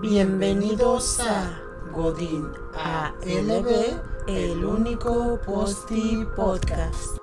Bienvenidos a Godín ALB, el único Posti Podcast.